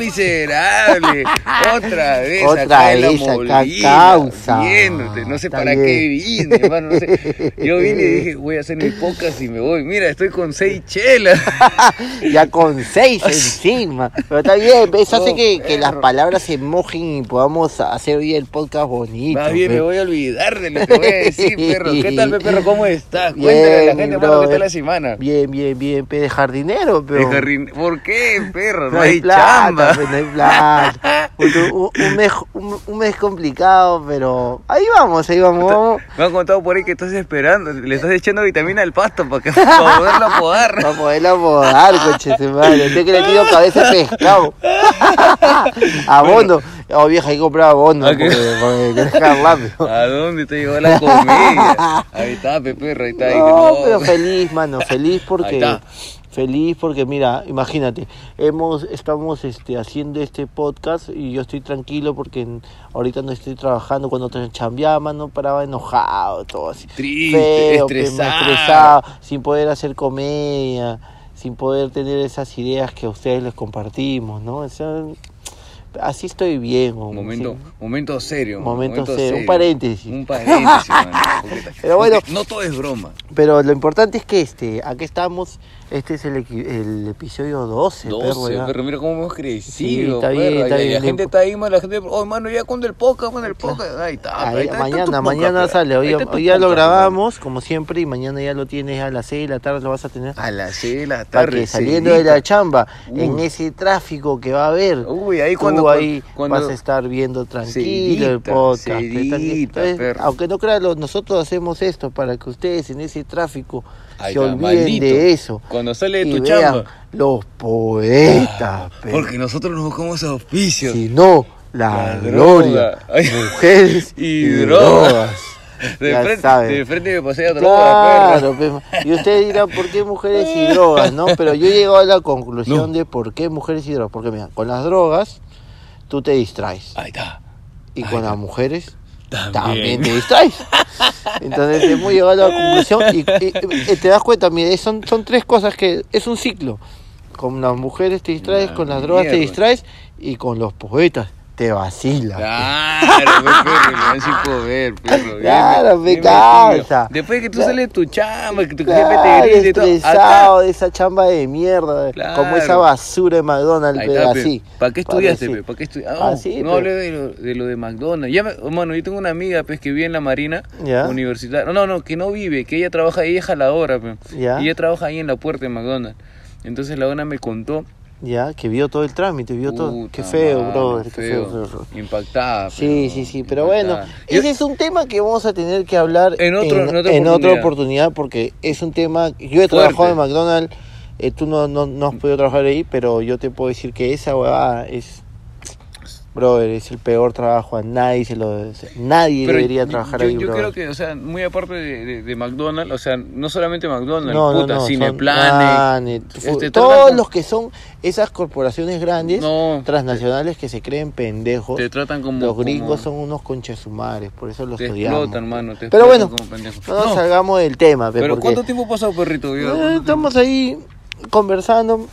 miserable. Otra vez, Otra vez, acá causa. viéndote, no sé Está para bien. qué vine, hermano, no sé. Yo vine y dije, voy a hacer mi podcast y me voy. Mira, estoy con seis chelas. Ya con seis encima. Pero está bien, eso hace Oh, que, que las palabras se mojen y podamos hacer hoy el podcast bonito. Más bien pe. me voy a olvidar de lo que voy a decir, perro. ¿Qué tal, pe, perro? ¿Cómo estás? Cuéntale a la gente, hermano, ¿qué tal la semana? Bien, bien, bien, pe de jardinero, pero. De ¿Por qué, perro? No, No hay hay plata, chamba. No hay un, un mes, un, un mes complicado, pero ahí vamos, ahí vamos. Me han contado por ahí que estás esperando, le estás echando vitamina al pasto para, que, para poderlo apodar. Para poderlo apodar, coche madre. Usted que le tiro cabeza de pescado. abono. Oh, vieja, hay que comprar. ¿A? Porque, porque rápido. ¿A dónde te llegó la comedia? Ahí está, pe, perro, ahí está. ahí No, pero feliz, mano, feliz porque feliz porque mira, imagínate, hemos estamos este haciendo este podcast y yo estoy tranquilo porque en- ahorita no estoy trabajando cuando te chambeaba, mano, paraba enojado, todo así. Triste, Feo, estresado. estresado, sin poder hacer comedia, sin poder tener esas ideas que a ustedes les compartimos, ¿no? O sea, así estoy bien. o- Momento, sí. momento serio. Momento serio, un paréntesis. Un paréntesis, mano, porque- Pero bueno. no todo es broma. Pero lo importante es que este, aquí estamos, este es el, el episodio 12, perro, 12, ya. pero mira cómo hemos crecido. Sí, está perro. bien, está bien. La gente está ahí, la gente, oh, mano, ya con el podcast, con el podcast. Ahí está, Ahí, ahí está, ahí mañana, podcast, mañana perro. sale, hoy, Ahí ya lo grabamos, como siempre, y mañana ya lo tienes a las 6 de la tarde, lo vas a tener. A las 6 de la Para tarde. que saliendo de la chamba, Uy. en ese tráfico que va a haber, Uy, ahí tú cuando. ahí cuando- vas a estar viendo tranquilo el podcast. seguidita, Entonces, perro. aunque no crean, nosotros hacemos esto para que ustedes en ese tráfico Ahí se está, olviden maldito. de eso. Cuando sale de y tu vean chamba. los poetas, pe. Porque nosotros nos buscamos auspicios. Si no, la, La gloria, droga. Mujeres Y y, drogas. drogas. De Ya frente, saben. de frente me pasé a perro. Claro, y ustedes dirán, ¿por qué mujeres y drogas? no Pero yo he llegado a la conclusión No. de por qué mujeres y drogas. Porque mira, con las drogas tú te distraes. Ahí está. Y Ahí con está. las mujeres También. también te distraes. Entonces hemos llegado a la conclusión y, y- y te das cuenta, mire, son, son tres cosas que es un ciclo. Con las mujeres te distraes, La con las drogas te distraes y con los poetas te vacilas. Claro, pe, perro, me dan sin poder, perro. Claro, me cansa. metido. Después que tú sales de tu chamba, que tu Claro, jefe te grite y todo. estresado de esa chamba de mierda, Claro. como esa basura de McDonald's, pero así. ¿Para qué estudiaste, pe? ¿Para qué estudiaste? Ah, sí, no hablé de lo, de lo de McDonald's. Ya me, mano, yo tengo una amiga pues, que vive en la Marina universitaria. No, no, no, que no vive, que ella trabaja, ella es jaladora, pe. Y ella trabaja ahí en la puerta de McDonald's. Entonces la dona me contó. Ya, que vio todo el trámite, vio todo. Qué feo, madre, brother, qué feo. feo, feo, feo. Impactada. Sí, sí, sí, pero bueno. Yo- ese es un tema que vamos a tener que hablar En otro- en otra en otra oportunidad. oportunidad porque es un tema, yo he trabajado en. McDonald's, eh, tú no, no, no has podido trabajar ahí, pero yo te puedo decir que esa huevada es, brother, es el peor trabajo, a nadie se lo, nadie Pero debería trabajar yo, ahí, Yo brother. creo que, o sea, muy aparte de, de- de McDonald's, o sea, no solamente McDonald's, No, puta, no, Cineplanet. Planet, este, todos los que son esas corporaciones grandes, transnacionales que se creen pendejos, te tratan como. los gringos como- son unos conchasumares, por eso los Te odiamos. explotan, mano. Te Pero bueno, como. No salgamos del tema, pe, pero porque, ¿cuánto tiempo ha pasado, perrito? Yo, eh, estamos ahí conversando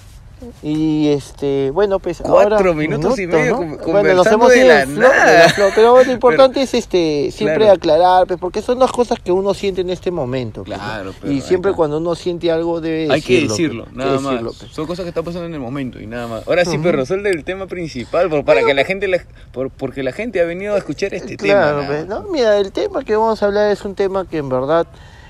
y este, bueno, pues Cuatro ahora minutos y medio con- bueno, nos conversando hemos de ido la flow, de nada. la flow, pero lo importante es este siempre Claro. aclarar, pues, porque son las cosas que uno siente en este momento. pues, ¿no? Claro, pero y siempre cuando uno siente algo debe Hay que decirlo. pues, nada que más. decirlo, pues. Son cosas que están pasando en el momento y nada más. Ahora sí, Ujú. pero resuelve el tema principal, por- para que la gente, la- por- porque la gente ha venido a escuchar este Claro, tema. pues, nada ¿no? Mira, el tema que vamos a hablar es un tema que en verdad,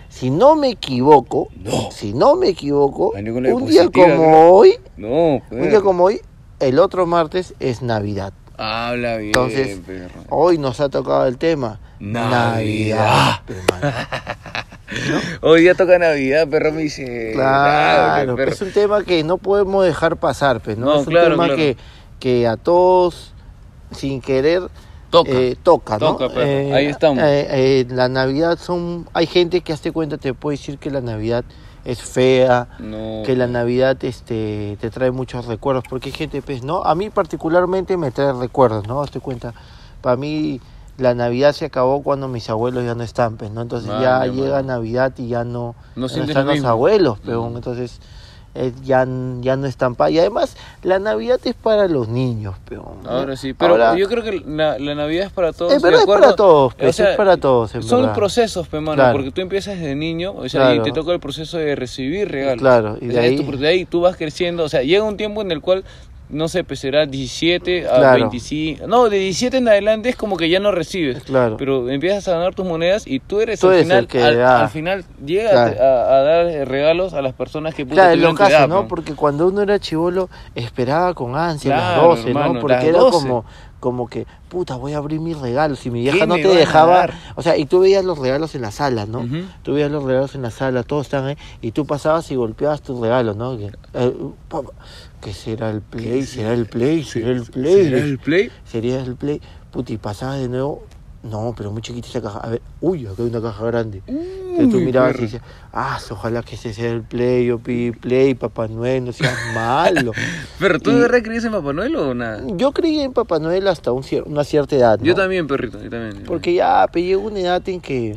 si no me equivoco, No. si no me equivoco, un día como hoy, No, un día perro. como hoy, el otro martes es Navidad. Habla bien, Entonces, perro. Hoy nos ha tocado el tema Navidad. Hoy día toca Navidad, perro me dice. Claro, perro. es un tema que no podemos dejar pasar, pues, ¿no? No, es un claro, tema claro. que, que a todos, sin querer, Toca. eh, toca, ¿no? Toca, perro. Ahí estamos. eh, eh, la Navidad son... Hay gente que, hazte cuenta, te puede decir que la Navidad es fea, no. que la Navidad este, te trae muchos recuerdos, porque hay gente, pues, ¿no? A mí particularmente me trae recuerdos, ¿no? Hazte cuenta, para mí la Navidad se acabó cuando mis abuelos ya no están, pues, ¿no? Entonces ya Vale, llega. Navidad y ya no, No ya sientes están lo los abuelos, pero Mm. entonces eh, ya, ya no es tan pa y además la navidad es para los niños peón. Ahora sí, pero Ahora- yo creo que la, la Navidad es para todos. Es verdad, es para todos, O sea, es para todos, Son verdad. procesos, pe, mano, Claro. porque tú empiezas desde niño, o sea, y te toca el proceso de recibir regalos. Claro, y de O sea, ahí- tú- de ahí tú vas creciendo, o sea, llega un tiempo en el cual, no sé, pues será 17 a Claro. 25. No, de 17 en adelante es como que ya no recibes. Claro. Pero empiezas a ganar tus monedas y tú eres Tú al eres final, que al, final llega Claro. a, a dar regalos a las personas que puta Claro, lo ¿no? pe. Porque cuando uno era chivolo esperaba con ansia Claro, las 12, hermano, ¿no? Porque era 12. como como que, puta, voy a abrir mis regalos y mi vieja ¿Qué no te dejaba, o sea, y tú veías los regalos en la sala, ¿no? Tú veías los regalos en la sala, todos están ahí, y tú pasabas y golpeabas tus regalos, ¿no? Que, eh, ¿qué será el play? ¿Será el play? ¿Será el play? ¿Será el play? sería el play, puta, y pasabas de nuevo, no, pero muy chiquita esa caja, a ver, uy, acá hay una caja grande. Entonces tú Uy, mirabas y decías, ah, ojalá que ese sea el play, yo pedí play, Papá Noel, no seas malo. Pero tú Y- de verdad creías en Papá Noel o nada? Yo creí en Papá Noel hasta un cier- una cierta edad, ¿no? Yo también, perrito, yo también. Porque ya pe, llegó una edad en que...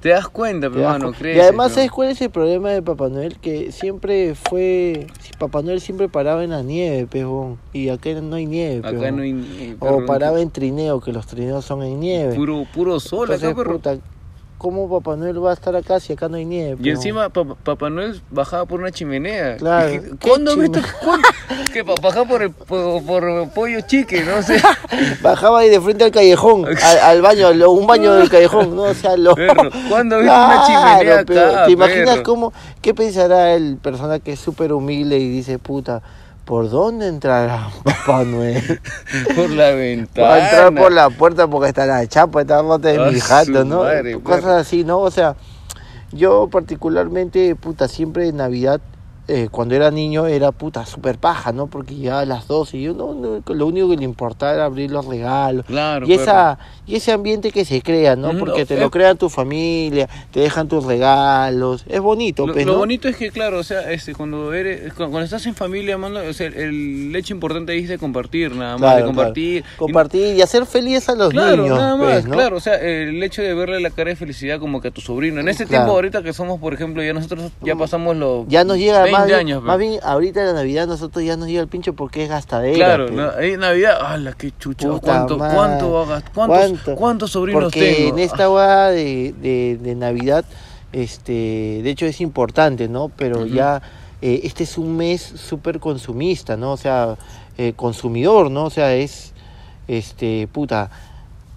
Te das cuenta, pero das mano, cu- crees. y además, ¿sabes cuál es el problema de Papá Noel? Que siempre fue... Papá Noel siempre paraba en la nieve, pejón. Y acá no hay nieve, Acá pejón. no hay ni- O paraba en trineo, que los trineos son en nieve. puro, puro sol Entonces, acá, puta, ¿cómo Papá Noel va a estar acá si acá no hay nieve? Y encima Papá, Papá Noel bajaba por una chimenea. Claro. Dije, ¿Qué ¿Cuándo viste? ¿Cuándo? que bajaba por, el, por, por pollo chique, no sé. Bajaba ahí de frente al callejón, al, al baño, lo- un baño del callejón, no o sea, lo... Perro, ¿cuándo viste una chimenea pero acá, ¿Te imaginas perro? cómo, qué pensará el persona que es súper humilde y dice, puta, ¿por dónde entrará Papá Noel? por la ventana. Va a entrar por la puerta porque está la chapa, está rota de Ah, mi jato, ¿no? madre, Cosas así, ¿no? O sea, yo particularmente, puta, siempre en Navidad, eh, cuando era niño, era puta, súper paja, ¿no? Porque llegaba a las 12 y yo no, no, lo único que le importaba era abrir los regalos. Claro, Y, esa, y ese ambiente que se crea, ¿no? Porque te eh. lo crean tu familia, te dejan tus regalos. Es bonito, Lo, pues, lo ¿no? bonito es que, claro, o sea, este, cuando eres, cuando, estás en familia, mano, o sea, el, hecho importante ahí es de compartir, nada más, Claro, de claro. compartir. Y- Compartir y hacer feliz a los Claro, niños, nada más, pues, ¿no? claro, o sea, el hecho de verle la cara de felicidad como que a tu sobrino. En este Claro. tiempo ahorita que somos, por ejemplo, ya nosotros ya pasamos los Ya nos llega 20 más años. más bien ahorita la Navidad nosotros ya nos llega el pincho porque es gastadera. Claro, pe. na- Navidad, ¡hala, qué chucha! ¿Cuánto, madre. cuánto va a gastar? ¿Cuántos, ¿Cuánto? ¿Cuántos sobrinos Porque tengo? en esta hueá de, de, de Navidad, este, de hecho es importante, ¿no? Pero ya eh, este es un mes súper consumista, ¿no? O sea, eh, consumidor, ¿no? O sea, es, este, puta,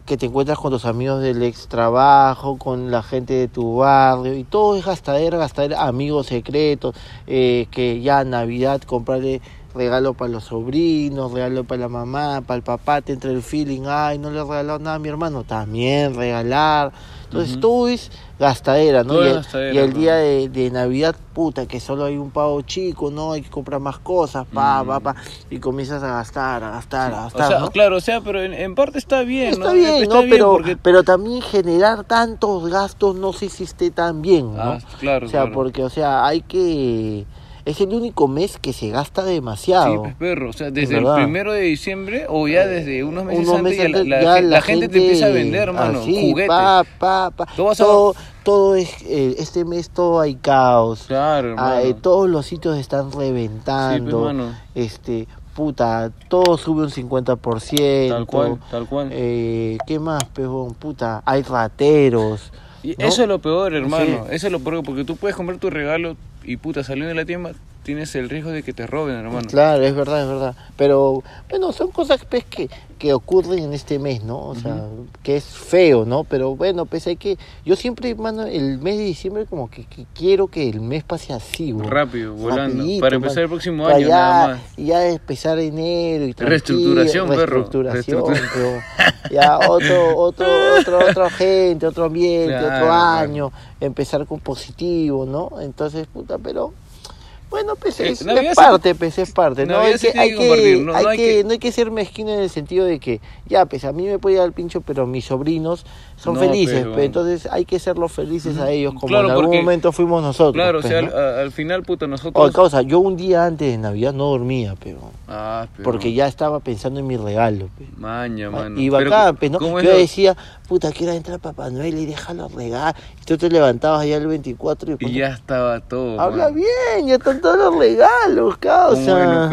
que te encuentras con tus amigos del ex trabajo, con la gente de tu barrio, y todo es gastadera, gastadera, amigos secretos, eh, que ya Navidad comprarle regalo para los sobrinos, regalo para la mamá, para el papá, te entra el feeling, ay, no le he regalado nada a mi hermano, también regalar. Entonces Ujú. todo es gastadera, ¿no? Todo y, el, gastadera, y el hermano. día de, de Navidad, puta, que solo hay un pavo chico, ¿no? Hay que comprar más cosas, pa, Mm. pa, pa, y comienzas a gastar, a gastar, a o gastar, sea, ¿no? claro, o sea, pero en, en parte está bien, Está ¿no? bien, Está ¿no? bien pero, porque- pero también generar tantos gastos no sé si esté tan bien, ¿no? Ah, claro, o sea, claro. porque, o sea, hay que... Es el único mes que se gasta Sí, demasiado. pues, perro, o sea, desde el primero de diciembre o ya desde unos meses Unos antes meses ya la, antes la ya la gente, te empieza a vender, hermano, así, juguetes. pa, pa, pa. Todo, todo es... eh, este mes todo hay caos. Claro, hermano. Ah, eh, todos los sitios están Sí, pues, reventando. este, puta, todo sube un 50%. Tal cual, tal cual. Eh, ¿Qué más, pejón? Puta, hay rateros. Y ¿no? eso es lo peor, hermano. Sí. Eso es lo peor, porque tú puedes comprar tu regalo y puta, saliendo de la tienda, tienes el riesgo de que te roben, hermano. Claro, es verdad, es verdad. Pero, bueno, son cosas pues, que, que ocurren en este mes, ¿no? O sea, que es feo, ¿no? Pero bueno, pues hay que... Yo siempre, mano, el mes de diciembre como que, que quiero que el mes pase así, güey. Rápido, volando. Rapidito, para empezar mano. el próximo año, ya, nada más. ya empezar enero y Reestructuración, perro. reestructuración, Reestructura- pero ya otro, otro, otro, otra gente, otro ambiente, Claro, otro claro. año, empezar con positivo, ¿no? Entonces, puta, pero bueno, pues Eh, es, parte, pues es parte, ¿no? Hay sí que, tiene hay que que, compartir, no- hay no hay que- que- no hay que ser mezquino en el sentido de que, ya, pues a mí me puede dar el pincho, pero mis sobrinos son No, felices, pero- pe, entonces hay que serlos felices a ellos, como Claro, en algún porque- momento fuimos nosotros. Claro, o pe, sea, ¿no? al, a- al final, puta, nosotros... Causa, yo un día antes de Navidad no dormía, pero Ah, pero... porque ya estaba pensando en mi regalo. pe. Maña, mano. Y Pero, bacán, pues, ¿no? ¿cómo Yo es decía, puta, quiero entrar Papá Noel y deja los regalos. Y tú te levantabas allá el 24 y, Y ya estaba todo, Habla mano. bien, ya están todos los regalos, causa.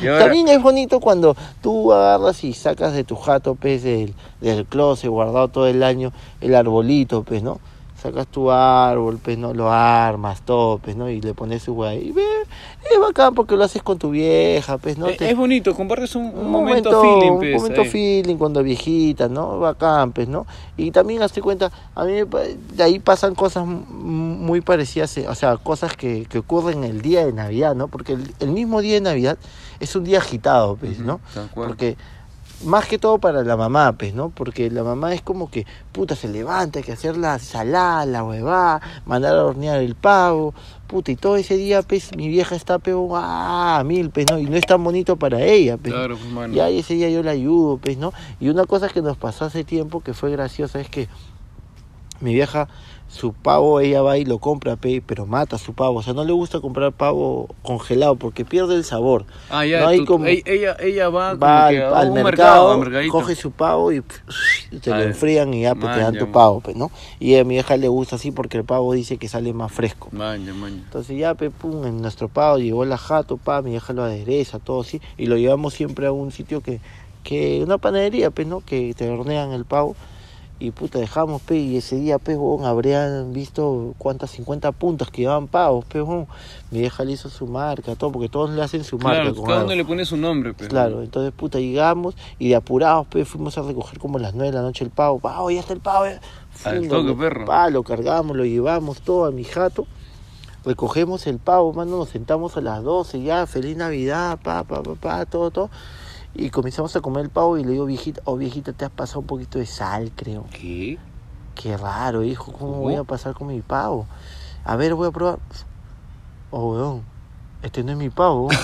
También es bonito cuando tú agarras y sacas de tu jato, pues, del, del closet guardado todo el año, el arbolito, pues, ¿no? Sacas tu árbol, pues, ¿no? Lo armas, todo, pues, ¿no? Y le pones su guay. Y ve, es bacán porque lo haces con tu vieja, pues, ¿no? Eh, Te- es bonito, compartes un, un un momento, momento, feeling, un pues, momento ahí. feeling cuando viejita, ¿no? Bacán, pues, ¿no? Y también hazte cuenta, a mí de ahí pasan cosas muy parecidas, eh, o sea, cosas que, que ocurren el día de Navidad, ¿no? Porque el, el mismo día de Navidad es un día agitado, pues, ¿no? tal cual. Porque más que todo para la mamá, pues, ¿no? Porque la mamá es como que, puta, se levanta, hay que hacer la salada, la huevada, mandar a hornear el pavo, puta, y todo ese día, pues, mi vieja está, pero, ah, mil, pues, ¿no? Y no es tan bonito para ella, pues. Claro, pues, mano. Y ahí ese día yo la ayudo, pues, ¿no? Y una cosa que nos pasó hace tiempo que fue graciosa es que mi vieja, su pavo, ella va y lo compra, pe, pero mata su pavo. O sea, no le gusta comprar pavo congelado porque pierde el sabor. Ah, ya, No hay tú- como- ella, ella, va, Va al, un mercado, coge su pavo y, y te Ah, lo enfrían y ya pues, te dan tu man. pavo, pues, ¿no? Y a mi vieja le gusta así porque el pavo dice que sale más fresco. Maña, maña. Entonces ya, pe, pum, en nuestro pavo llegó la jato, pa, mi vieja lo adereza, todo así, y lo llevamos siempre a un sitio que, que una panadería, pues, ¿no? Que te hornean el pavo, y puta, dejamos, pe, y ese día, pe, huevón, habrían visto cuántas, 50 puntas que llevaban pavos, pe, huevón. Mi vieja le hizo su marca, todo, porque todos le hacen su marca. Claro, con cada uno le pone su nombre, pues. Claro, entonces puta llegamos y de apurados pues fuimos a recoger como a las 9 de la noche el pavo, pavo, ya está el pavo. ya". Al toque, perro. pa, lo cargamos, lo llevamos todo a mi jato, recogemos el pavo, mano, nos sentamos a las 12 ya, feliz Navidad, pa, pa, pa, pa, todo, todo. Y comenzamos a comer el pavo y le digo, viejita, oh viejita, te has pasado un poquito de sal, creo. ¿Qué? Qué raro, hijo, ¿cómo voy a pasar con mi pavo? A ver, voy a probar. Oh, weón, este no es mi pavo.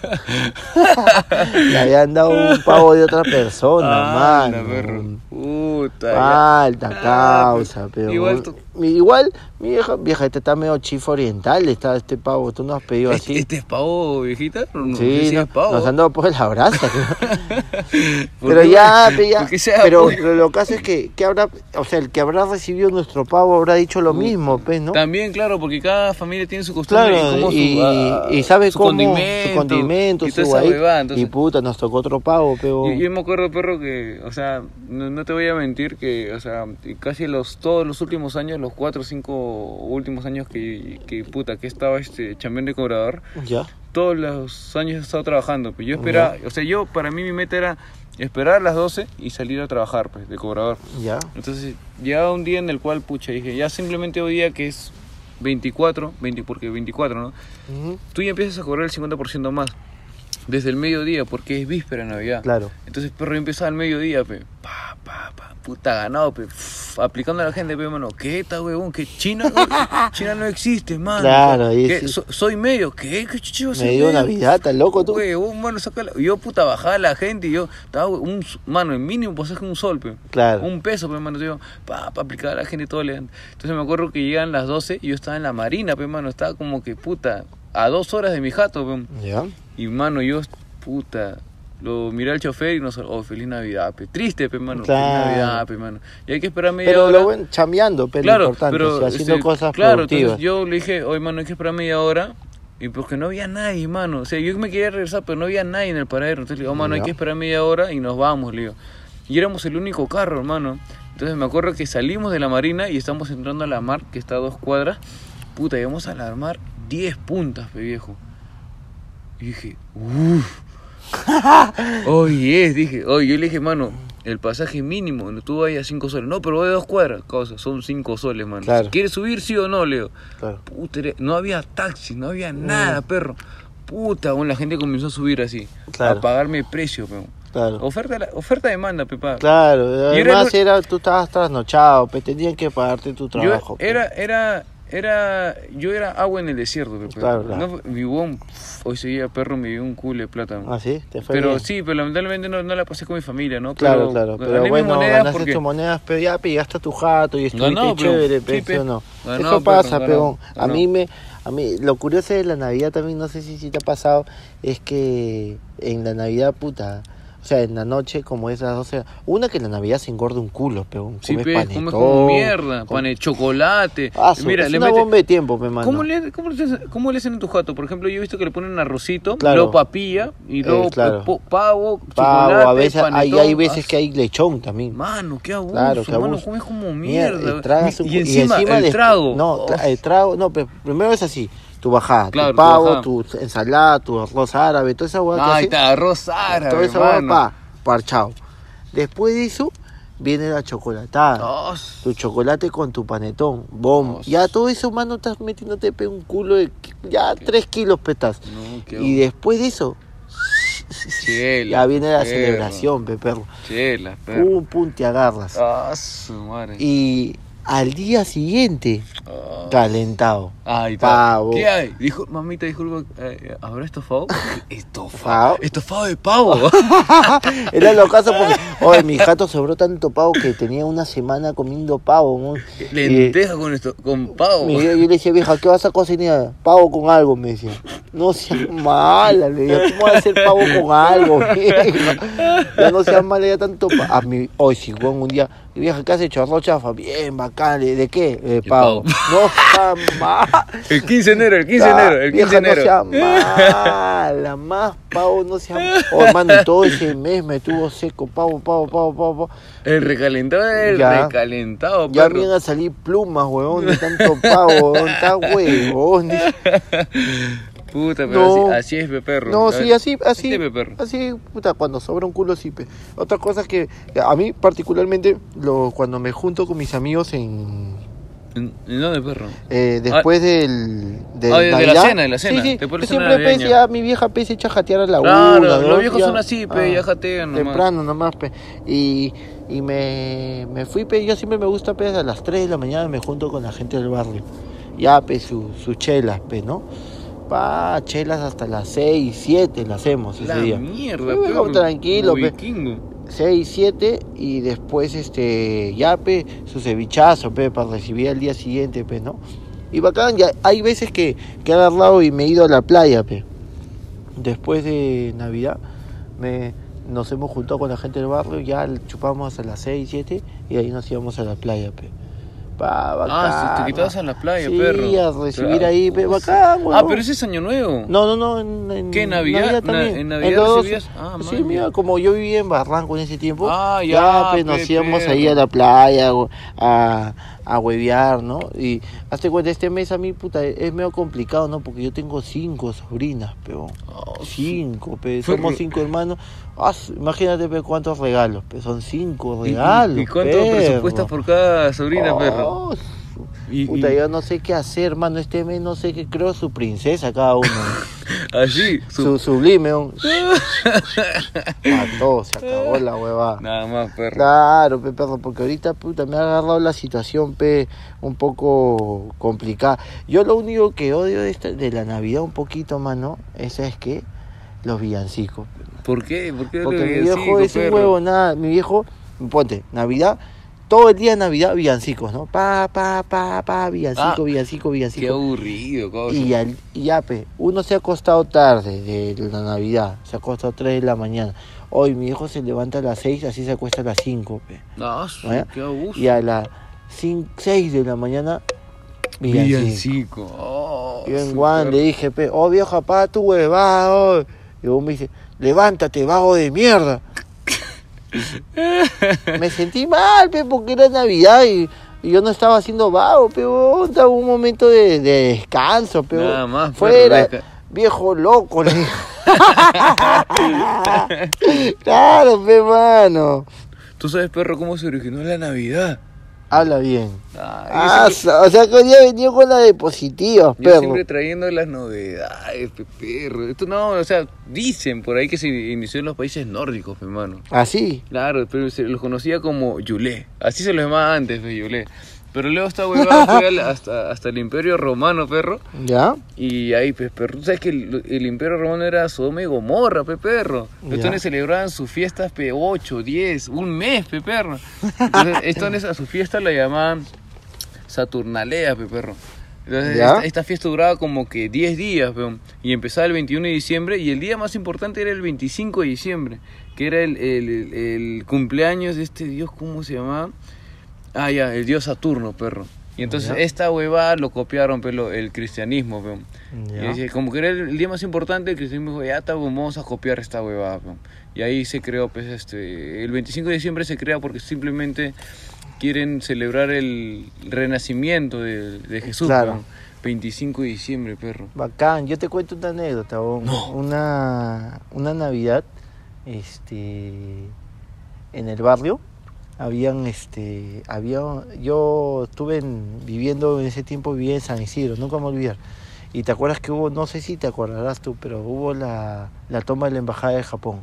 Le habían dado un pavo de otra persona, Ah, mano. Puta. Falta Ah, causa, pero. igual igual, mi vieja, vieja, este está medio chifo oriental, está este pavo, tú no has pedido así. ¿Este, este es pavo, viejita? No, Sí, si no, es pavo. nos han dado por la brasa. ¿Por pero ya, ya. ¿Por qué sea pero pollo? lo, que hace es que, que habrá, o sea, el que habrá recibido nuestro pavo habrá dicho lo mismo, pues, ¿no? También, claro, porque cada familia tiene su costumbre Claro, y, cómo su, ah, y sabe su cómo condimento, su condimento, y su guay, entonces- y puta, nos tocó otro pavo, pero Yo, yo me acuerdo, perro, que, o sea, no, no te voy a mentir que, o sea, casi los todos los últimos años, los cuatro o cinco últimos años que, que puta, que estaba este chambeando de cobrador, ya, todos los años he estado trabajando. Pues yo esperaba, o sea, yo, para mí mi meta era esperar a las 12 y salir a trabajar, pues, de cobrador. ya, Entonces, llegaba un día en el cual, pucha, dije, ya simplemente hoy día que es 24, 20, porque 24, ¿no? Ujú, Tú ya empiezas a cobrar el 50% más. Desde el mediodía, porque es víspera de Navidad. claro, Entonces, perro, yo empezaba al mediodía, pe. Pa, pa, pa, puta ganado, pe. Aplicando a la gente, pe, mano. ¿Qué está, huevón? ¿Que China China no existe, mano? Claro, ahí ¿Qué? sí. So- soy medio. ¿Qué? ¿Qué ser me dio? Navidad, ¿estás loco tú? Huevón, mano, sácala. Yo, puta, bajaba a la gente y yo, estaba, un, mano, en mínimo pasaje un sol, pe. Claro. Un peso, pe, mano. Yo, pa, pa, aplicar a la gente y todo. le- Entonces me acuerdo que llegan las 12 y yo estaba en la marina, pe, mano. Estaba como que, puta, a dos horas de mi jato. Ya, Y mano, yo, puta, lo miré al chofer y nos oh, feliz Navidad, pe. Triste, pe, mano. Claro. Feliz Navidad, pe, mano. Y hay que esperar media pero hora. lo bueno, chambeando, pero claro, importante, pero, o sea, haciendo este, cosas claro, productivas. entonces yo le dije, oye, mano, hay que esperar media hora. Y porque no había nadie, mano. O sea, yo me quería regresar, pero no había nadie en el paradero. Entonces le digo, oh, mano, hay que esperar media hora y nos vamos, le digo. Y éramos el único carro, hermano. Entonces me acuerdo que salimos de la marina y estamos entrando a la mar, que está a dos cuadras. Puta, íbamos a la mar 10 puntas, pe viejo. Y dije, uff. Oye, es, dije, oye, yo le dije, mano, el pasaje mínimo, tú vayas a 5 soles. No, pero voy a dos cuadras. Cosa, son 5 soles, mano. Claro. ¿Quieres subir, sí o no, Leo? Claro. Puta, era- no había taxi, no había nada, perro. Puta, bueno, la gente comenzó a subir así. Claro. A pagarme precio, pe. Claro. Oferta, oferta demanda, pepa. Claro, era además lo- era, tú estabas trasnochado, pues tenían que pagarte tu trabajo. era, era, era, yo era agua en el desierto, pe, perro. Claro. No, pf, hoy ese día perro me dio un culo de plátano. ¿Ah, sí? ¿Te fue pero bien? sí, pero lamentablemente no, no la pasé con mi familia, ¿no? Claro, pero, claro, pero bueno, monedas ganaste porque- tus monedas, pero ya pe, llegaste a tu jato y estuviste Ganó, pero- chévere, sí, pe, pe. ¿sí o no? Eso pero pasa, peón. A mí me, a mí, lo curioso de la Navidad también, no sé si, si te ha pasado, es que en la Navidad, puta, o sea, en la noche, como es las 12, una que en la Navidad se engorda un culo, peón. Sí, comes pe, come como mierda, com- pan de chocolate. Ah, su- Mira, es le una mete- bomba de tiempo, pe, mano. ¿Cómo le, cómo, le, ¿Cómo le hacen en tu jato? Por ejemplo, yo he visto que le ponen arrocito, Claro. luego papilla, y Eh, luego claro. po- pavo, Pavo, chocolate, a veces, hay, panetón. hay veces Ah, que hay lechón también. Mano, qué abuso, Claro, qué mano, abuso. comes como Mierda, mierda. y, tragas un y, encima, el después- trago. No, Oh, el trago, no, pero primero es así, tu bajada, Claro, tu pavo, tu, ensalada, tu arroz árabe, toda esa hueá que Ahí hace, está, arroz árabe, toda esa hueá, pa, parchado. Después de eso, viene la chocolatada. Tu chocolate con tu panetón, bom. Ya todo eso, mano, estás metiéndote pe, un culo de... Ya tres kilos petas. no, qué Y después de eso, Chela, ya viene la perro. celebración, pe, perro. Chela, perro. Pum, pum, te agarras. Ah, su madre. Y al día siguiente, Ah. calentado. Está. Pavo. ¿Qué hay? Dijo, mamita, disculpa, eh, ¿habrá estofado? Estofado. Estofado de pavo. Era lo caso porque, oye, mi jato sobró tanto pavo que tenía una semana comiendo pavo. ¿no? Lenteja con esto, con pavo. Yo, le decía, vieja, ¿qué vas a cocinar? Pavo con algo, me decía. No seas mala, le decía, ¿cómo vas a hacer pavo con algo, vieja? Ya no seas mala, ya tanto pavo. A mí, hoy sí, weón, un día, vieja, ¿qué has hecho? Arroz chafa, bien, bacán, ¿de qué? De pavo. pavo. No mala. El 15 de enero, el 15 de enero, el 15 de Vieja, enero. no sea mala, más pavo, no sea Oh, hermano, y todo ese mes me tuvo seco, pavo, pavo, pavo, pavo, pavo. El recalentado el Ya. recalentado, Ya perro. vienen a salir plumas, huevón, de tanto pavo, huevón, está huevón. Puta, pero No. así, así es, pe perro. No, sí, así, así, pe perro. así, puta, cuando sobra un culo, sí, pe. Otra cosa es que a mí particularmente, lo, cuando me junto con mis amigos en... ¿En, en dónde, perro? Eh, después del, del Ah, de- de la cena, de la cena, Sí, sí. yo siempre pe, navideña. ya mi vieja pe se echa a jatear a la Claro, una, los viejos ya. son así, pe, ya jatean nomás. Temprano nomás, pe. Y, y me, me fui, pe, yo siempre me gusta, pe, a las 3 de la mañana me junto con la gente del barrio. Ya, pe, su- sus chelas, pe, ¿no? Pa, chelas hasta las 6, 7 las hacemos ese La día. mierda, perro. tranquilo, pe. Vikingo. 6, 7 y después este ya pe su cevichazo pe para recibir al día siguiente pe no y bacán ya hay veces que, que he agarrado y me he ido a la playa pe después de navidad me nos hemos juntado con la gente del barrio ya chupamos a las 6, 7 y ahí nos íbamos a la playa pe pa, bacán, Ah, si te quitabas a la playa, sí, perro. a recibir Claro. ahí pe sí. bacán Ah, huevón. pero ese es año nuevo. No, no, no, en, en ¿Qué, Navidad? Na- también. en Navidad dos. recibías? Ah, sí, mira, ya. como yo vivía en Barranco en ese tiempo, Ah, ya, pues nos pe, íbamos ahí a la playa a, a huevear, ¿no? Y hazte cuenta, este mes a mí, puta, es medio complicado, ¿no? Porque yo tengo cinco sobrinas, pero Oh, cinco, pe, somos cinco hermanos. Ah, imagínate, pe, cuántos regalos, pe, son cinco ¿Y- y- regalos. ¿Y, cuánto perro. presupuestas por cada sobrina, perro? Oh, su- Y, Puta, y- yo no sé qué hacer, hermano. Este mes no sé qué creo su princesa cada uno. así, su- Su sublime, un... Mató, se acabó la huevada. Nada más, perro. Claro, pe, perro, porque ahorita, puta, me ha agarrado la situación, pe, un poco complicada. Yo lo único que odio de, esta, de la Navidad un poquito, mano, esa es que los villancicos. ¿Por qué? ¿Por qué Porque mi viejo es un huevo, nada, mi viejo, ponte, Navidad, todo el día de Navidad, villancicos, ¿no? Pa, pa, pa, pa, villancico, Ah, villancico, Qué villancico. aburrido, causa. Y, al, y ya, pe, uno se ha acostado tarde de la Navidad, se ha acostado 3 de la mañana. Hoy mi hijo se levanta a las 6, así se acuesta a las 5, pe. ¿no? qué abuso. Y a las 6 de la mañana, villancico. Villancico. Oh, Yo en Juan le dije, pe, oh vieja, pa, tu huevada, oh. Y vos me dice, levántate, vago de mierda. me sentí mal, pe, porque era Navidad y, y yo no estaba haciendo vago, pero estaba un momento de, de descanso, pero Nada más, fuera, viejo loco, le claro, pe, mano. ¿Tú sabes, perro, cómo se originó la Navidad? Habla bien. Ah, yo Ah, siempre- o sea que hoy día venía con la de positivas, Yo perro. siempre trayendo las novedades, pe, perro. Esto no, o sea, dicen por ahí que se inició en los países nórdicos, mi hermano. Así. Claro, pero se los conocía como Yulé. Así se los llamaba antes, Yulé. Pero luego esta huevada fue al- hasta, hasta el Imperio Romano, perro. ¿Ya? Y ahí, pues, perro, tú sabes que el, el Imperio Romano era Sodoma y Gomorra, pe, perro. Tones celebraban sus fiestas, pe, 8, 10, un mes, pe, perro. Entonces, a su fiesta la llamaban Saturnalea, pe, perro. Entonces, esta, esta fiesta duraba como que 10 días, pe, y empezaba el 21 de diciembre, y el día más importante era el 25 de diciembre, que era el, el- el- el cumpleaños de este dios, ¿cómo se llamaba? Ah, ya, el dios Saturno, perro. Y entonces esta huevada lo copiaron, pero el cristianismo, pe. Y dice, como que era el, el día más importante, el cristianismo dijo, ya está, vamos a copiar esta huevada. pe. Y ahí se creó, pues, este, el 25 de diciembre se crea porque simplemente quieren celebrar el renacimiento de, de Jesús. Claro. pe. 25 de diciembre, perro. Bacán, yo te cuento una anécdota, bon. una, una Navidad, este, en el barrio, habían, este, había, yo estuve en- viviendo en ese tiempo, vivía en San Isidro, nunca me olvidar. Y te acuerdas que hubo, no sé si te acordarás tú, pero hubo la, la toma de la embajada de Japón.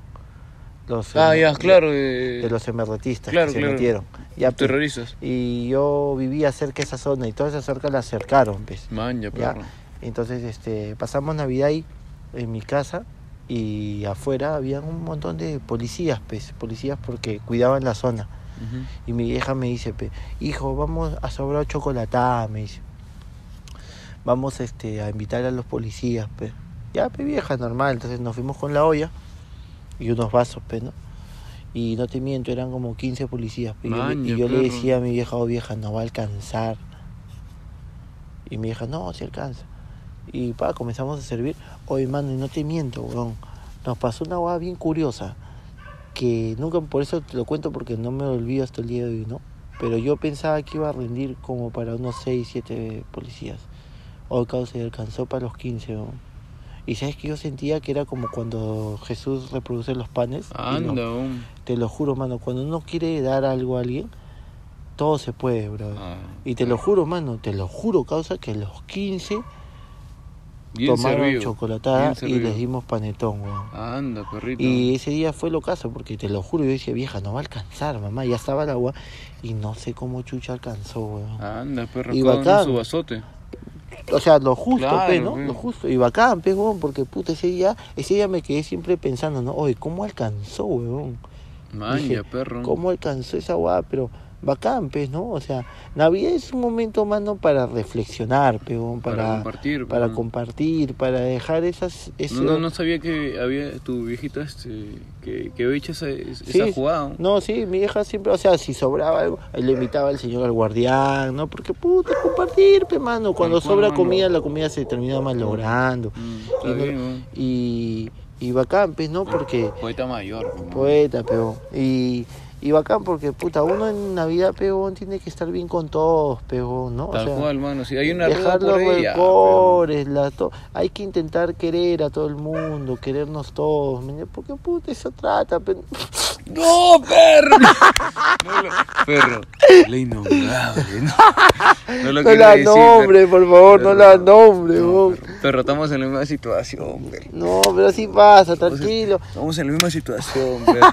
Los, Ah, ya, claro. eh, De los emerretistas claro, que se claro. metieron. Ya, pues, terroristas. y yo vivía cerca de esa zona y toda esa cerca la cercaron, pues. Man, ya, Ya. perro. Entonces, este, pasamos Navidad ahí en mi casa y afuera había un montón de policías, pues, policías porque cuidaban la zona. Y mi vieja me dice, hijo, vamos a sobrar chocolatada, me dice. Vamos este, a invitar a los policías, pe. Ya, pe, vieja, normal. Entonces nos fuimos con la olla y unos vasos, pe, ¿no? Y no te miento, eran como 15 policías. pe. Y yo, le- Maña, y yo le perro. decía a mi vieja, oh vieja, no va a alcanzar. Y mi vieja, no, si alcanza. Y pa, comenzamos a servir. Oye, mano, y no te miento, weón. Nos pasó una hueá bien curiosa. Que nunca, por eso te lo cuento porque no me olvido hasta el día de hoy, ¿no? Pero yo pensaba que iba a rendir como para unos 6, 7 policías. Hoy causa y alcanzó para los 15, weón. Y sabes que yo sentía que era como cuando Jesús reproduce los panes. Anda, um. te lo juro, mano, cuando uno quiere dar algo a alguien, todo se puede, bro. Ah, Y te lo juro, mano, te lo juro, causa que los 15 bien tomaron servido, chocolatada bien y les dimos panetón, weón. Anda, perrito. Y ese día fue lo caso, porque te lo juro, yo decía, vieja, no va a alcanzar, mamá, ya estaba el agua y no sé cómo chucha alcanzó, weón. Anda, perro, Y bacán. su vasote. O sea, lo justo, Claro, pe, ¿no? Lo justo. Y bacán, pe, weón, porque puta, ese día, ese día me quedé siempre pensando, ¿no? Oye, ¿cómo alcanzó, weón? Man, Dije, perro. ¿Cómo alcanzó esa guada? Pero bacán, pues, ¿no? O sea, Navidad es un momento, mano, para reflexionar, peón, Para, para, compartir. para compartir, para dejar esas... ese- No, no, no sabía que había tu viejita este, que, que había hecho esa, esa Sí, jugada. No, sí, mi hija siempre, o sea, si sobraba algo, le invitaba al señor al guardián, ¿no? Porque, puta, compartir, pe, mano. Cuando sobra mano. comida, la comida se termina malogrando. Mm, Y, no- bien, y, y bacán, pues, ¿no? Porque... Poeta mayor. man. Poeta, peón. Y, y bacán porque, puta, uno en Navidad, peón, tiene que estar bien con todos, peón, ¿no? O Tal sea, cual, mano. Si hay una dejar los rencores, la to- hay que intentar querer a todo el mundo, querernos todos, porque puta eso trata, pe- pero- ¡No, perro! No lo- Perro, la innombrable. No, no lo no la decir, nombre, por favor, no la nombre, perro. Perro, estamos en la misma situación, perro. No, pero así pasa, tranquilo. Estamos en la misma situación, perro.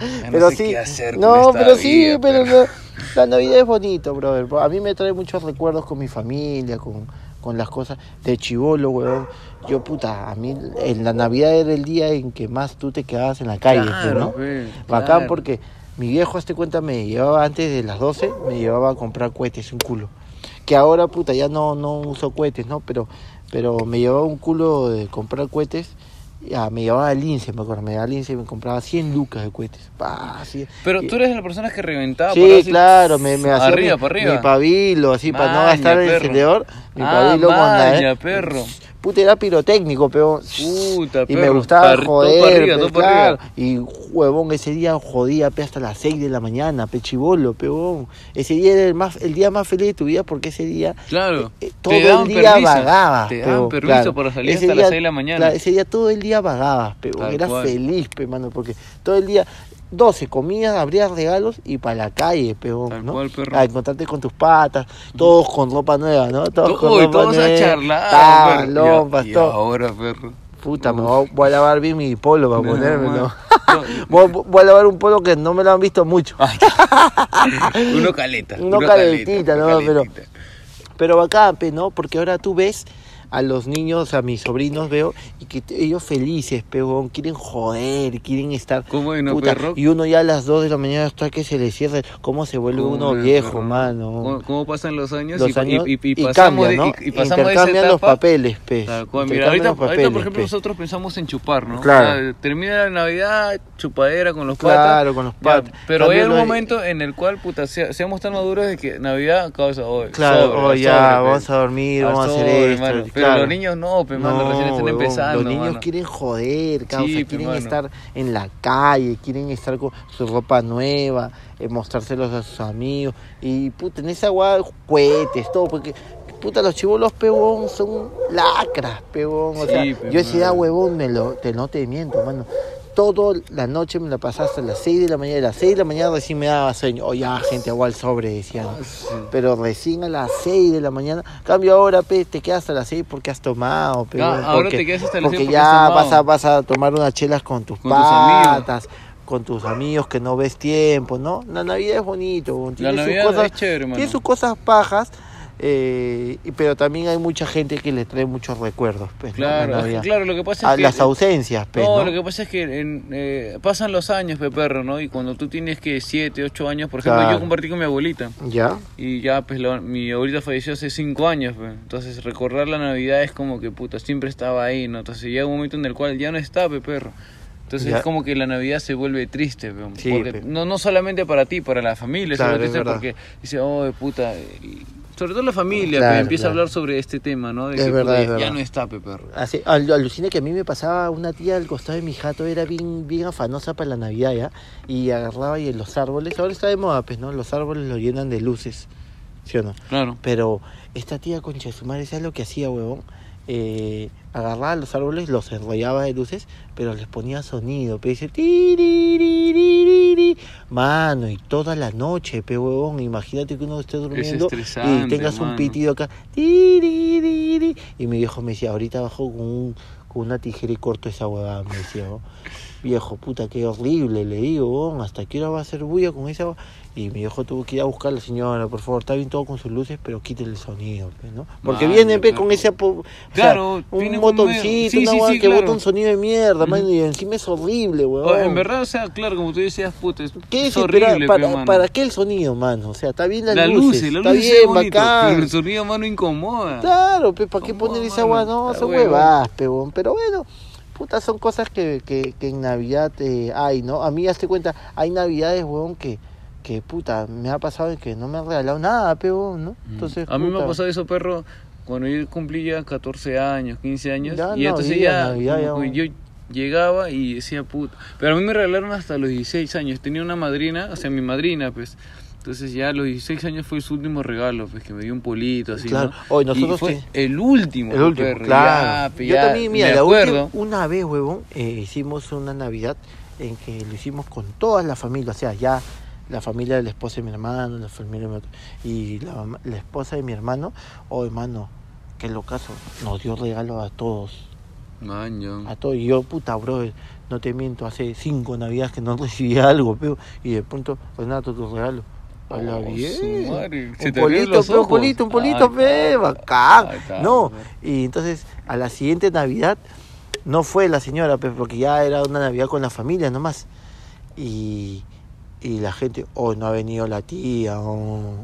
Ya no pero sé sí, qué hacer no, con esta pero sí, pero perro. no, la Navidad es bonito, brother. A mí me trae muchos recuerdos con mi familia, con, con las cosas de chivolo, weón. Yo, puta, a mí en la Navidad era el día en que más tú te quedabas en la calle, pues, Claro, ¿no? Bacán claro. porque mi viejo, hazte cuenta, me llevaba antes de las 12, me llevaba a comprar cohetes, un culo. Que ahora, puta, ya no, no uso cohetes, ¿no? Pero, pero me llevaba un culo de comprar cohetes. Ya, me llevaba al lince, me acuerdo, me llevaba al lince y me compraba 100 lucas de cohetes. Pa. Pero tú eres de las personas que reventaba. Sí, así- claro, me, me hacía Arriba, mi, para arriba. mi pabilo, así, para no Maña, gastar el perro. encendedor. Mi Ah, pabilo con la- maña, perro. Puta, era pirotécnico, peón. Puta, Y me gustaba Par- joder, arriba, pe, claro. Y huevón, ese día jodía pe, hasta las 6 de la mañana, pe chibolo, peón. Ese día era el, más, el día más feliz de tu vida porque ese día Claro. eh, Te todo el día permiso, vagabas. Te daban permiso claro. para salir Ese hasta día- las 6 de la mañana. claro, ese día todo el día vagabas, peón. Tal Era cual. feliz, pe, mano, porque todo el día... 12, comías, abrías regalos y para la calle, peón, ¿no? cual, perro. A encontrarte con tus patas, todos con ropa nueva, ¿no? Todos con Uy, ropa todos a nueva. charlar. Ah, perro. lompas, y, y todo. ahora, perro. Puta, me voy, voy a lavar bien mi polo para No, ponérmelo. man. Voy, voy a lavar un polo que no me lo han visto mucho. Uno caleta. Uno uno calentita, uno no, pero- calentita. Pero bacán, pe, ¿no? Porque ahora tú ves a los niños, a mis sobrinos, veo, y que ellos felices, peón, quieren joder, quieren estar... ¿Cómo no, puta, perro? y uno ya a las 2 de la mañana está que se le cierra, ¿cómo se vuelve ¿Cómo uno no, viejo, perro? mano? ¿Cómo, cómo pasan los años? Los y, años y, y, y y pasamos cambian, ¿no? y, pasamos Intercambian los papeles, pe. Tal cual, Intercambian mira, ahorita, los ahorita, papeles, por ejemplo, pe. nosotros pensamos en chupar, ¿no? Claro. O sea, termina la Navidad, chupadera con los patas. Claro, con los Ya, patas. pero hay un momento en el cual, puta, sea- seamos tan maduros de que Navidad causa hoy. Claro, sobre, oh, ya, sobre, vamos a dormir, Al vamos a hacer esto. Mano. Pero claro. los niños no, pe, mano, recién están huevón, empezando, Los niños mano. quieren joder, causa, Sí, pe, quieren estar en la calle, quieren estar con su ropa nueva, eh, mostrárselos a sus amigos. Y puta, en esa guada, cohetes, todo, porque puta, los chivolos, peón, son lacras, peón. O Sí, sea, pe, yo esa edad, huevón, me lo, te, no te miento, mano. Toda la noche me la pasaba hasta las 6 de la mañana. A las 6 de la mañana recién me daba sueño. O ya, gente, agua al sobre, decían. Ah. Pero recién a las 6 de la mañana. Cambio ahora, pe, te quedas hasta las 6 porque has tomado. Pe, Ah, weón, ahora porque, te quedas hasta las porque seis porque ya has vas a, vas a tomar unas chelas con tus Con tus patas, con tus amigos que no ves tiempo, ¿no? La Navidad es bonito. Tiene sus cosas, es chévere, mano. tiene sus cosas pajas. Eh, pero también hay mucha gente que le trae muchos recuerdos. Pues, Claro, es que, Navidad. claro, lo que pasa A que... las ausencias, pues, no, ¿no? lo que pasa es que en, eh, pasan los años, pe perro, ¿no? Y cuando tú tienes que 7, 8 años, por ejemplo, Claro. yo compartí con mi abuelita. ¿Ya? Y ya, pues, la- mi abuelita falleció hace 5 años. Entonces, recordar la Navidad es como que, puta, siempre estaba ahí, ¿no? Entonces, llega un momento en el cual ya no está, pe perro. Entonces, Ya. es como que la Navidad se vuelve triste. Sí, porque no, no solamente para ti, para la familia Claro, se vuelve es triste verdad. porque dice, oh, puta... y- Sobre todo la familia, Claro, pe, empieza claro. a hablar sobre este tema, ¿no? De Es que, verdad, es ya verdad. no está, pe perro. Así, al- alucina que a mí me pasaba una tía al costado de mi jato, era bien, bien afanosa para la Navidad, ¿ya? Y agarraba y en los árboles, ahora está de moda, pues, ¿no? Los árboles lo llenan de luces, ¿sí o no? Claro. Pero esta tía concha de su madre, ¿sabes lo que hacía, huevón? Eh, agarraba los árboles, los enrollaba de luces, pero les ponía sonido, pe, dice. Mano, y toda la noche, pe huevón, imagínate que uno esté durmiendo y tengas un pitido acá, y mi viejo me decía, ahorita bajo con, un- con una tijera y corto esa huevada, me decía, "oh". viejo, puta, qué horrible, le digo, "oh, hasta qué hora va a hacer bulla con esa hue-?" Y mi viejo tuvo que ir a buscar a la señora, por favor, está bien todo con sus luces, pero quítele el sonido, pe, ¿no? Porque viene, pe, con ese, po- o sea, Claro, un medio- sí, una sí, que claro. bota un sonido de mierda, man, y encima es horrible, weón. O, en verdad, o sea, claro, como tú decías, puta, es, ¿Qué es horrible, para. ¿Para qué el sonido, mano? O sea, está bien las la luces, luz, la está luz bien, es bonito, bacán. pero el sonido, mano, incomoda. Claro, pe, ¿para qué ¿Cómo, poner esa hueá? No, son pe, weón. Pero bueno, puta, son cosas que, que, que en Navidad eh, hay, ¿no? A mí, hazte cuenta, hay Navidades, huevón, que, que, puta, me ha pasado que no me han regalado nada, pe, weón, ¿no? Entonces, a mí me puta, ha pasado eso, perro, cuando yo cumplí ya 14 años, 15 años. Ya y entonces Navidad, ya, Navidad, ya, que bueno. yo llegaba y decía, puta. Pero a mí me regalaron hasta los 16 años. Tenía una madrina, o sea, mi madrina, pues. Entonces ya a los 16 años fue su último regalo, pues que me dio un polito así, Claro. ¿no? Oye, nosotros y fue te- el último, El último, perro, claro. ya, Yo ya también, mira, me la última, una vez, huevón, eh, hicimos una Navidad en que lo hicimos con toda la familia, o sea, ya la familia de la esposa de mi hermano, la familia de mi y la, la esposa de mi hermano, oh hermano, qué locazo, nos dio regalo a todos, Man, yo. a todos, y yo, puta, bro, no te miento, hace cinco Navidades que no recibía algo, pero, y de pronto, Renato, tu regalo. Oh, bien. su madre, se Un polito, pe, un polito, un polito, está, bacán. ay, está, No, y entonces a la siguiente Navidad no fue la señora, pe, porque ya era una Navidad con la familia nomás. Y, y la gente, oh, no ha venido la tía, oh.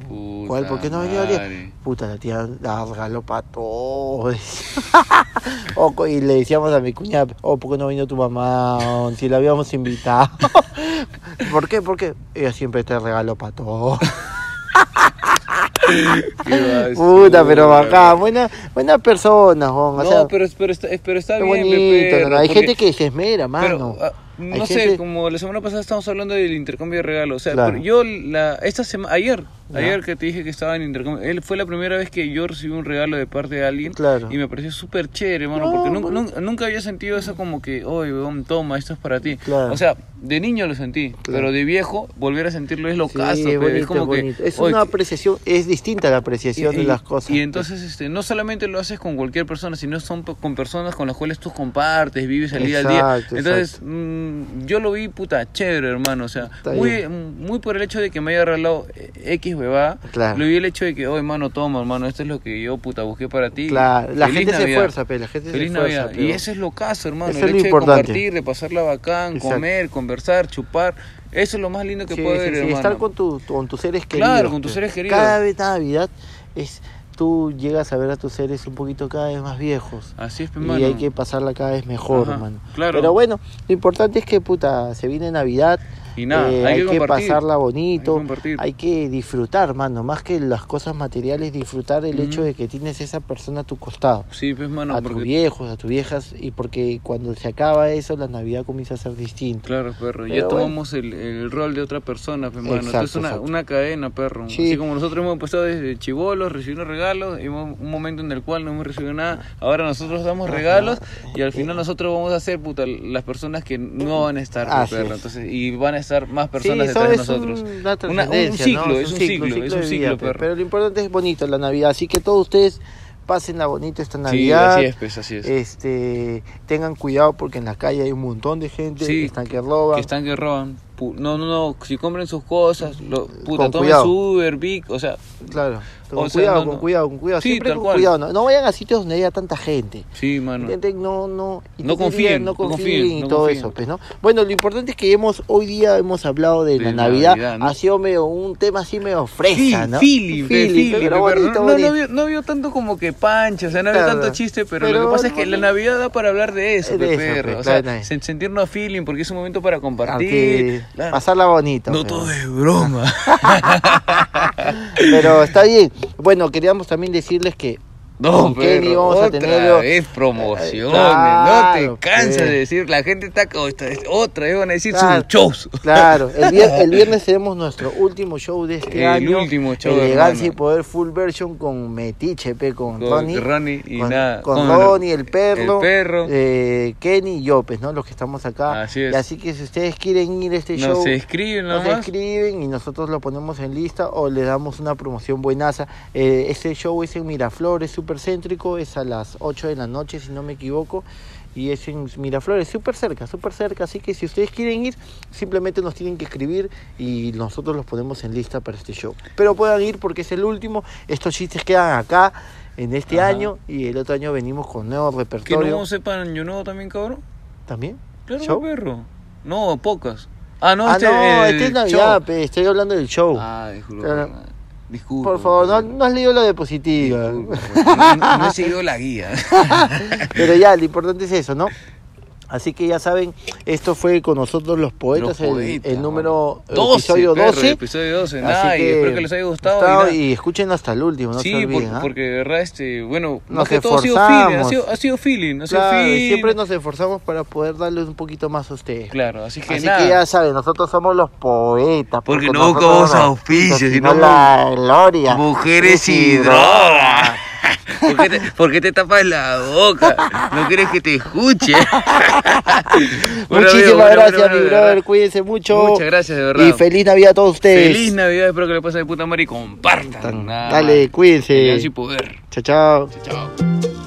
¿Cuál? ¿Por qué no ha venido la tía? Puta, la tía la regaló para todos. Y le decíamos a mi cuñada, oh, ¿por qué no ha venido tu mamá? Oh, si la habíamos invitado. ¿Por qué? Porque ella siempre te regaló para todos. Puta, pero bacán, buena, buena persona, Juan. O No, sea, pero, pero está, pero está qué bien, Hay porque- gente que se esmera, mano. Pero, ah, no sé, como la semana pasada estábamos hablando del intercambio de regalos. O sea, Claro. yo la, esta semana, ayer, Ya. Ayer que te dije que estaba en intercambio, él fue la primera vez que yo recibí un regalo de parte de alguien Claro. y me pareció súper chévere, hermano, No, porque nun- bueno. nun- nunca había sentido eso como que, oye, weón, toma, esto es para ti. Claro. O sea, de niño lo sentí, Claro. pero de viejo volver a sentirlo es lo Sí, caso, es bonito, es como es que bonito. Es una apreciación, es distinta la apreciación de las cosas. y entonces este, no solamente lo haces con cualquier persona, sino son con personas con las cuales tú compartes, vives el día al día. Entonces, exacto. mm, yo lo vi puta chévere, hermano. O sea, Está muy, bien. muy por el hecho de que me haya regalado eh, X huevada. Claro. Lo vi el hecho de que, oh, hermano, toma, hermano, esto es lo que yo puta busqué para ti. Claro, la Feliz gente se Navidad. esfuerza, pe, la gente Feliz se esfuerza. Navidad. Y ese es lo caso, hermano. Eso el es lo hecho importante. de compartir, de pasarla bacán, Exacto. comer, conversar, chupar. Eso es lo más lindo que Sí, puede sí, haber, sí, hermano. estar con, tu, con tus seres queridos. Claro, con tus seres queridos. Cada vez Navidad es tú llegas a ver a tus seres un poquito cada vez más viejos. Así es, pe, Y hermano. hay que pasarla cada vez mejor, hermano. claro. Pero bueno, lo importante es que puta, se viene Navidad. Y nada, eh, hay que compartir. pasarla bonito, Hay que hay que disfrutar, mano, más que las cosas materiales, disfrutar el hecho Ujú. de que tienes esa persona a tu costado. Sí, pues, mano, a tus porque viejos, a tus viejas, y porque cuando se acaba eso, la Navidad comienza a ser distinta. Claro, perro. ya Pero bueno. tomamos el, el rol de otra persona, pues, mano. Exacto, Entonces, una, exacto. una cadena, perro. Sí. Así como nosotros hemos empezado desde chivolos, recibiendo regalos, y un momento en el cual no hemos recibido nada. Ahora nosotros damos regalos y al final nosotros vamos a ser, puta, las personas que no van a estar, pues, perro. es. Entonces, y van a estar más personas sí, eso detrás de nosotros. un- una ciclo, ¿no? es un ciclo, es un de ciclo, vida, pe. perro. Pero lo importante es bonito la Navidad, así que todos ustedes pasen la bonita esta Sí, Navidad. así es, pues, así es. Este, tengan cuidado porque en la calle hay un montón de gente Sí, que están que roban. que están que roban. No, no, no, si compren sus cosas, lo, puta, Con tomen su Uber, Big, o sea, Claro, con O sea, cuidado, no, con no. cuidado, con cuidado. Sí, Siempre con cual. cuidado. No, no vayan a sitios donde haya tanta gente. sí, mano. No, no, No confíen, no confíen y todo confíen. eso, pues, ¿no? Bueno, lo importante es que hemos, hoy día hemos hablado de, De la Navidad. Navidad. Ha sido medio un tema así medio fresa, Sí, ¿no? bonito, no, no, bonito. no vio, tanto como que pancha, o sea, no Claro. tanto chiste, pero, Pero lo que pasa es que la Navidad da para hablar de eso, De pe, eso, pe, perro. o sea, sentirnos feeling porque es un momento para compartir. Claro. pasarla bonito. No pero- todo es broma. Pero está bien. Bueno, queríamos también decirles que No, Kenny vamos a otra tener- vez promociones, Claro, no te cansas de decir, la gente está otra vez van a decir Claro. sus shows. Claro, el, vier- el viernes tenemos nuestro último show de este El año. último show, Elegancia y. Poder Full Version con Metiche, pe, con, Con Ronnie. Ronnie y con, nada. con con- Ronnie, el perro, el perro. eh, Kenny y yo, pues, ¿no? Los que estamos acá. Así es. Y así que si ustedes quieren ir a este Nos show, escriben nos nomás. escriben y nosotros lo ponemos en lista o le damos una promoción buenaza. Eh, este show es en Miraflores, súper céntrico, es a las 8 de la noche, si no me equivoco. Y es en Miraflores, súper cerca, súper cerca. Así que si ustedes quieren ir, simplemente nos tienen que escribir y nosotros los ponemos en lista para este show. Pero puedan ir porque es el último. Estos chistes quedan acá en este Ajá. año y el otro año venimos con nuevo Que repertorio. no sepan yo nuevo también, cabrón. ¿También? Claro, ¿Show? perro. No, pocas. Ah, no, ah, este, no, el este es Navidad, show. pe, estoy hablando del show. Ah, disculpa. Claro. Disculpa. Por favor, no, has leído la diapositiva. Disculpa, no- no he seguido la guía. Pero ya, lo importante es eso, ¿no? Así que ya saben, esto fue con nosotros los poetas, Los el- poetas, el, número el 12, episodio perro, 12. el episodio 12, Así nada, y que espero que les haya gustado. y gustado y escuchen hasta el último, no sí, se olviden. ¿ah? porque de verdad, este, bueno, Nos más que todo ha sido feeling, ha sido, ha sido feeling, ha sido Claro, y feeling. siempre nos esforzamos para poder darles un poquito más a ustedes. Claro, así que Así nada. que ya saben, nosotros somos los poetas. Porque no buscamos auspicios, sino la gloria. Mujeres y drogas. ¿Por qué, te, por qué te tapas la boca? ¿No quieres que te escuche? Bueno, Muchísimas bueno, gracias, bueno, mi brother. Cuídense mucho. Muchas gracias, de verdad. Y feliz Navidad a todos ustedes. Feliz Navidad, espero que le pasen de puta madre y compartan. Dale, cuídense. Y poder. Chao, chao. Chao. Yeah,